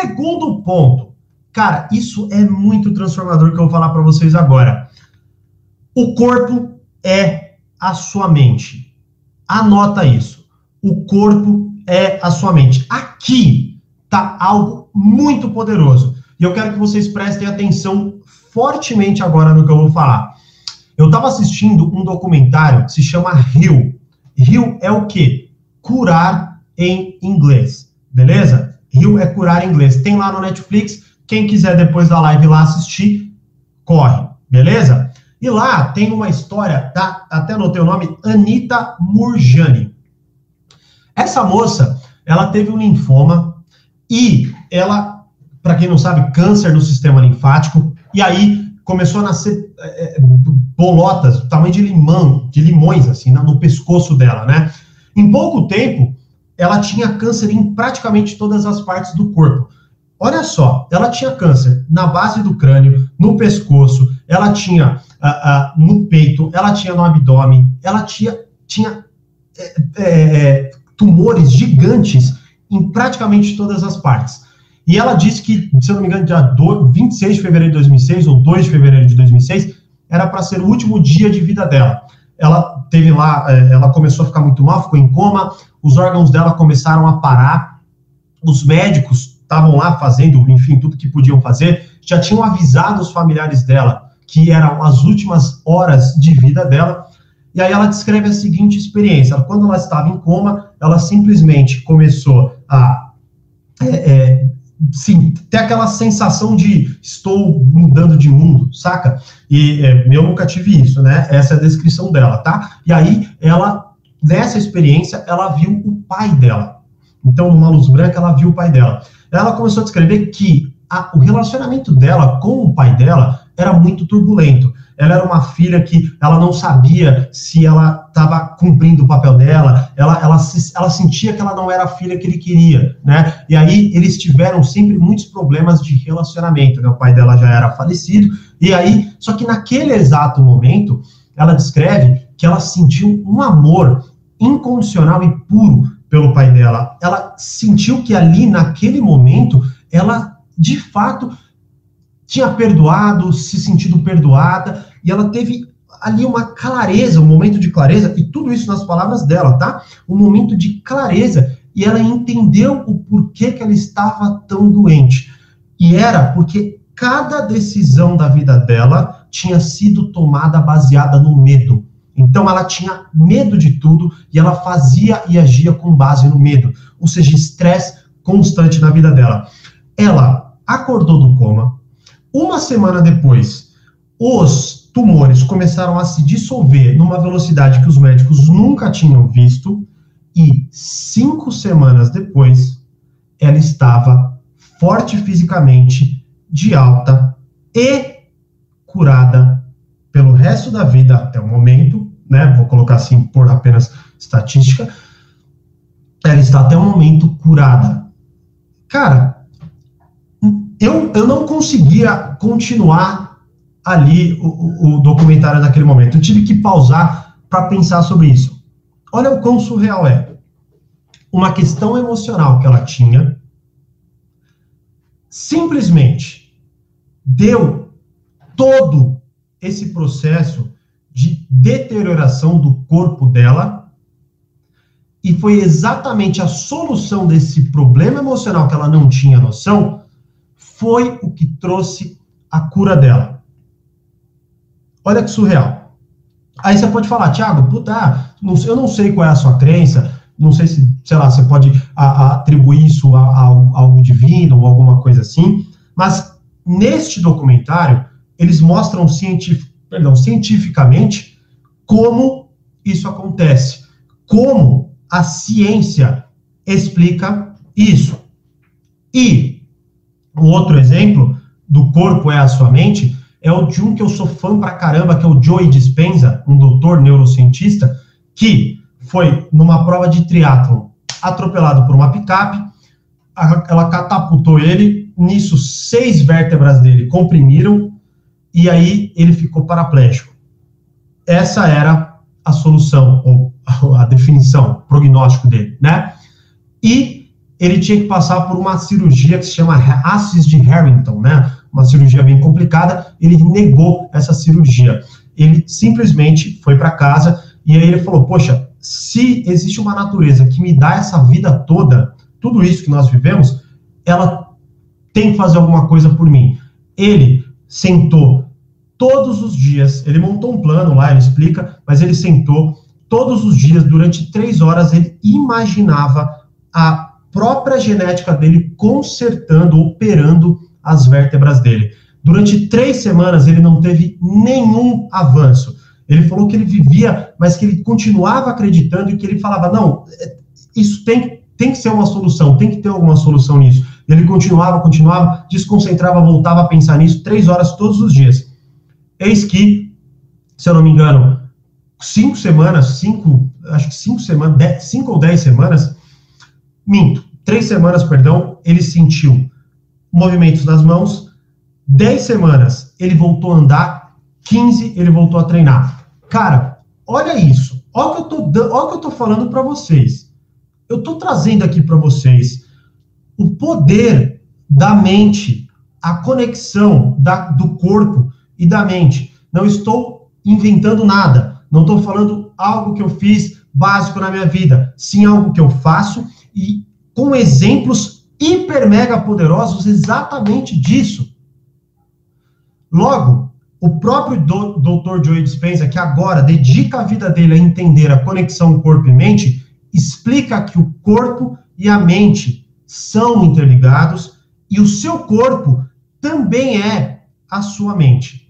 Segundo ponto, cara, isso é muito transformador que eu vou falar para vocês agora. O corpo é a sua mente. Anota isso. O corpo é a sua mente. Aqui tá algo muito poderoso. E eu quero que vocês prestem atenção fortemente agora no que eu vou falar. Eu estava assistindo um documentário que se chama Rio. Rio é o quê? Curar em inglês, beleza? Rio é curar inglês. Tem lá no Netflix. Quem quiser depois da live lá assistir, corre, beleza? E lá tem uma história, tá? Até anotei o nome, Anita Murjani. Essa moça, ela teve um linfoma e ela, para quem não sabe, câncer no sistema linfático. E aí começou a nascer é, é, bolotas tamanho de limão, de limões, assim, no pescoço dela, né? Em pouco tempo, ela tinha câncer em praticamente todas as partes do corpo. Olha só, ela tinha câncer na base do crânio, no pescoço, ela tinha uh, uh, no peito, ela tinha no abdômen, ela tinha, tinha é, é, tumores gigantes em praticamente todas as partes. E ela disse que, se eu não me engano, dia 26 de fevereiro de 2006 ou 2 de fevereiro de 2006 era para ser o último dia de vida dela. Ela teve lá, é, ela começou a ficar muito mal, ficou em coma, os órgãos dela começaram a parar, os médicos estavam lá fazendo, enfim, tudo que podiam fazer, já tinham avisado os familiares dela que eram as últimas horas de vida dela. E aí ela descreve a seguinte experiência: quando ela estava em coma, ela simplesmente começou a é, é, sim, ter aquela sensação de estou mudando de mundo, saca? E é, eu nunca tive isso, né? Essa é a descrição dela, tá? E aí ela, nessa experiência, ela viu o pai dela. Então, numa luz branca, ela viu o pai dela. Ela começou a descrever que a, o relacionamento dela com o pai dela era muito turbulento. Ela era uma filha que ela não sabia se ela estava cumprindo o papel dela, ela, ela, ela sentia que ela não era a filha que ele queria, né? E aí eles tiveram sempre muitos problemas de relacionamento, né? O pai dela já era falecido, e aí, só que naquele exato momento, ela descreve que ela sentiu um amor incondicional e puro pelo pai dela. Ela sentiu que ali, naquele momento, ela de fato tinha perdoado, se sentido perdoada, e ela teve ali uma clareza, um momento de clareza, e tudo isso nas palavras dela, tá? Um momento de clareza, e ela entendeu o porquê que ela estava tão doente. E era porque cada decisão da vida dela tinha sido tomada baseada no medo. Então ela tinha medo de tudo e ela fazia e agia com base no medo, ou seja, estresse constante na vida dela. Ela acordou do coma, uma semana depois, os tumores começaram a se dissolver numa velocidade que os médicos nunca tinham visto, e cinco semanas depois, ela estava forte fisicamente, de alta e curada pelo resto da vida até o momento, né? Vou colocar assim por apenas estatística. Ela está até o momento curada. Cara, eu, eu não conseguia continuar ali o, o documentário naquele momento. Eu tive que pausar para pensar sobre isso. Olha o quão surreal é. Uma questão emocional que ela tinha, simplesmente deu todo esse processo de deterioração do corpo dela e foi exatamente a solução desse problema emocional que ela não tinha noção foi o que trouxe a cura dela. Olha que surreal. Aí você pode falar, Tiago, puta, ah, eu não sei qual é a sua crença, não sei se, sei lá, você pode atribuir isso a, a, a algo divino ou alguma coisa assim, mas neste documentário, eles mostram cientif perdão, cientificamente como isso acontece, como a ciência explica isso. E um outro exemplo do corpo é a sua mente é o de um que eu sou fã pra caramba, que é o Joey Dispenza, um doutor neurocientista, que foi numa prova de triatlon atropelado por uma picape, ela catapultou ele, nisso seis vértebras dele comprimiram e aí ele ficou paraplégico. Essa era a solução, ou a definição, prognóstico dele, né? E ele tinha que passar por uma cirurgia que se chama Assis de Harrington, né? Uma cirurgia bem complicada. Ele negou essa cirurgia. Ele simplesmente foi para casa e aí ele falou: Poxa, se existe uma natureza que me dá essa vida toda, tudo isso que nós vivemos, ela tem que fazer alguma coisa por mim. Ele sentou todos os dias, ele montou um plano lá, ele explica, mas ele sentou todos os dias, durante três horas, ele imaginava a própria genética dele consertando, operando as vértebras dele. Durante três semanas, ele não teve nenhum avanço. Ele falou que ele vivia, mas que ele continuava acreditando e que ele falava: não, é, isso tem, tem que ser uma solução, tem que ter alguma solução nisso. Ele continuava, continuava, desconcentrava, voltava a pensar nisso, três horas todos os dias. Eis que, se eu não me engano, cinco semanas, cinco, acho que cinco semanas, dez, cinco ou dez semanas, minto, três semanas, perdão, ele sentiu movimentos nas mãos, dez semanas ele voltou a andar, 15 ele voltou a treinar. Cara, olha isso, olha o que eu tô, olha que eu tô falando para vocês. Eu tô trazendo aqui para vocês o poder da mente, a conexão da, do corpo e da mente. Não estou inventando nada. Não estou falando algo que eu fiz básico na minha vida. Sim, algo que eu faço e com exemplos hiper mega poderosos exatamente disso. Logo, o próprio Dr. Joe Dispenza, que agora dedica a vida dele a entender a conexão corpo e mente, explica que o corpo e a mente são interligados e o seu corpo também é a sua mente.